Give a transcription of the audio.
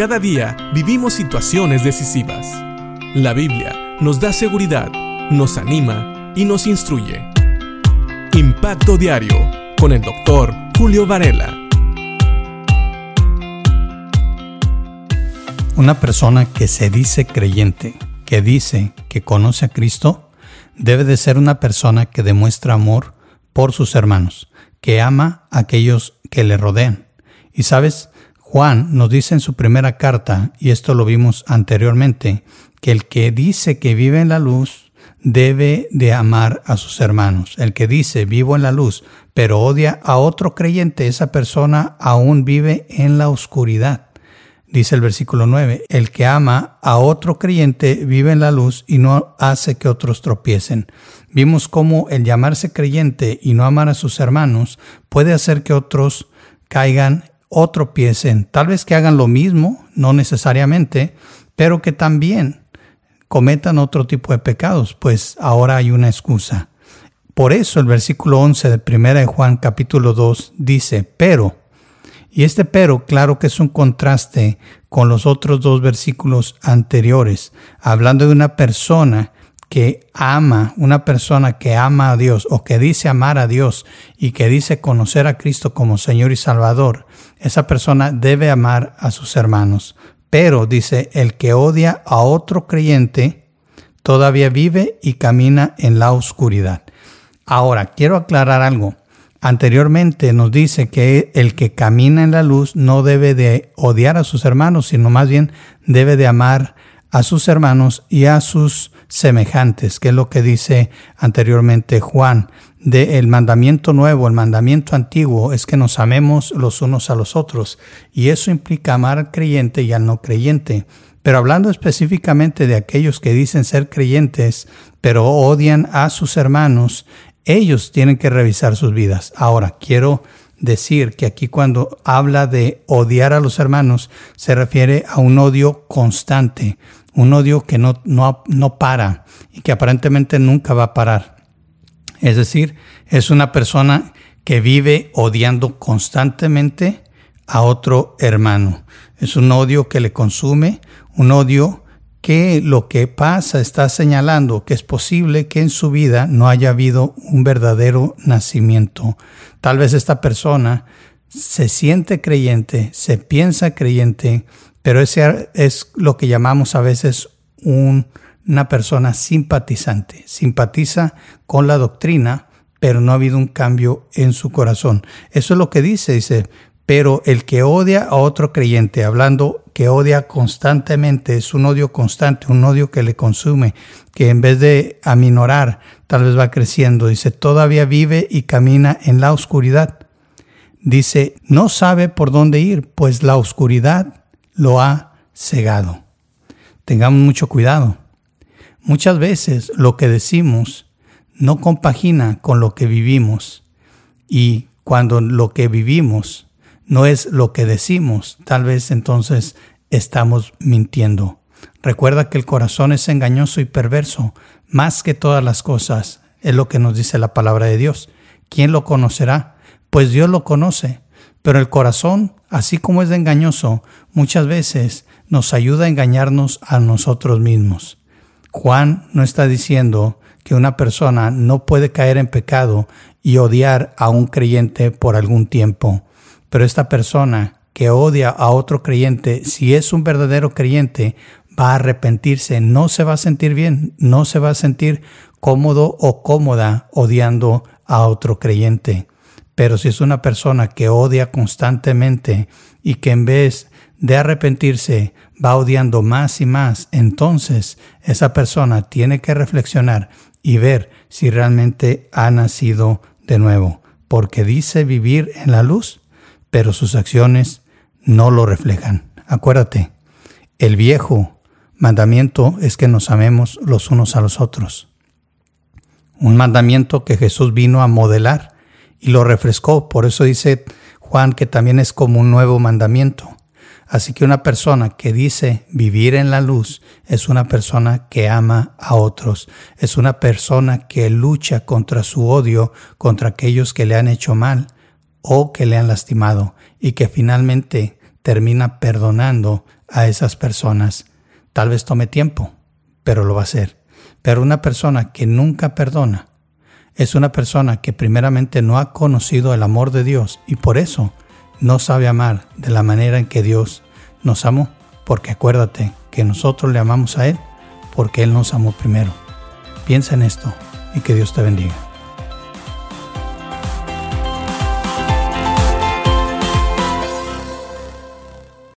Cada día vivimos situaciones decisivas. La Biblia nos da seguridad, nos anima y nos instruye. Impacto Diario con el doctor Julio Varela. Una persona que se dice creyente, que dice que conoce a Cristo, debe de ser una persona que demuestra amor por sus hermanos, que ama a aquellos que le rodean. Y sabes, Juan nos dice en su primera carta, y esto lo vimos anteriormente, que el que dice que vive en la luz debe de amar a sus hermanos. El que dice vivo en la luz, pero odia a otro creyente, esa persona aún vive en la oscuridad. Dice el versículo 9, el que ama a otro creyente vive en la luz y no hace que otros tropiecen. Vimos cómo el llamarse creyente y no amar a sus hermanos puede hacer que otros caigan o tropiecen. Tal vez que hagan lo mismo, no necesariamente, pero que también cometan otro tipo de pecados, pues ahora hay una excusa. Por eso el versículo 11 de 1 de Juan capítulo 2 dice, pero y este pero, claro que es un contraste con los otros dos versículos anteriores, hablando de una persona que ama, una persona que ama a Dios o que dice amar a Dios y que dice conocer a Cristo como Señor y Salvador, esa persona debe amar a sus hermanos. Pero dice, el que odia a otro creyente todavía vive y camina en la oscuridad. Ahora, quiero aclarar algo. Anteriormente nos dice que el que camina en la luz no debe de odiar a sus hermanos, sino más bien debe de amar a sus hermanos y a sus semejantes, que es lo que dice anteriormente Juan. De el mandamiento nuevo, el mandamiento antiguo es que nos amemos los unos a los otros, y eso implica amar al creyente y al no creyente. Pero hablando específicamente de aquellos que dicen ser creyentes, pero odian a sus hermanos, ellos tienen que revisar sus vidas. Ahora, quiero decir que aquí cuando habla de odiar a los hermanos, se refiere a un odio constante, un odio que no, no, no para y que aparentemente nunca va a parar. Es decir, es una persona que vive odiando constantemente a otro hermano. Es un odio que le consume, un odio que lo que pasa está señalando que es posible que en su vida no haya habido un verdadero nacimiento. Tal vez esta persona se siente creyente, se piensa creyente, pero ese es lo que llamamos a veces una persona simpatizante. Simpatiza con la doctrina, pero no ha habido un cambio en su corazón. Eso es lo que dice, dice, pero el que odia a otro creyente, hablando que odia constantemente, es un odio constante, un odio que le consume, que en vez de aminorar, tal vez va creciendo. Dice, todavía vive y camina en la oscuridad. Dice, no sabe por dónde ir, pues la oscuridad lo ha cegado. Tengamos mucho cuidado. Muchas veces lo que decimos no compagina con lo que vivimos y cuando lo que vivimos no es lo que decimos, tal vez entonces estamos mintiendo. Recuerda que el corazón es engañoso y perverso, más que todas las cosas, es lo que nos dice la palabra de Dios. ¿Quién lo conocerá? Pues Dios lo conoce. Pero el corazón, así como es engañoso, muchas veces nos ayuda a engañarnos a nosotros mismos. Juan no está diciendo que una persona no puede caer en pecado y odiar a un creyente por algún tiempo. Pero esta persona que odia a otro creyente, si es un verdadero creyente, va a arrepentirse, no se va a sentir bien, no se va a sentir cómodo o cómoda odiando a otro creyente. Pero si es una persona que odia constantemente y que en vez de arrepentirse va odiando más y más, entonces esa persona tiene que reflexionar y ver si realmente ha nacido de nuevo, porque dice vivir en la luz, pero sus acciones no lo reflejan. Acuérdate, el viejo mandamiento es que nos amemos los unos a los otros. Un mandamiento que Jesús vino a modelar y lo refrescó. Por eso dice Juan que también es como un nuevo mandamiento. Así que una persona que dice vivir en la luz es una persona que ama a otros, es una persona que lucha contra su odio, contra aquellos que le han hecho mal, o que le han lastimado y que finalmente termina perdonando a esas personas. Tal vez tome tiempo, pero lo va a hacer. Pero una persona que nunca perdona es una persona que primeramente no ha conocido el amor de Dios y por eso no sabe amar de la manera en que Dios nos amó. Porque acuérdate que nosotros le amamos a Él porque Él nos amó primero. Piensa en esto y que Dios te bendiga.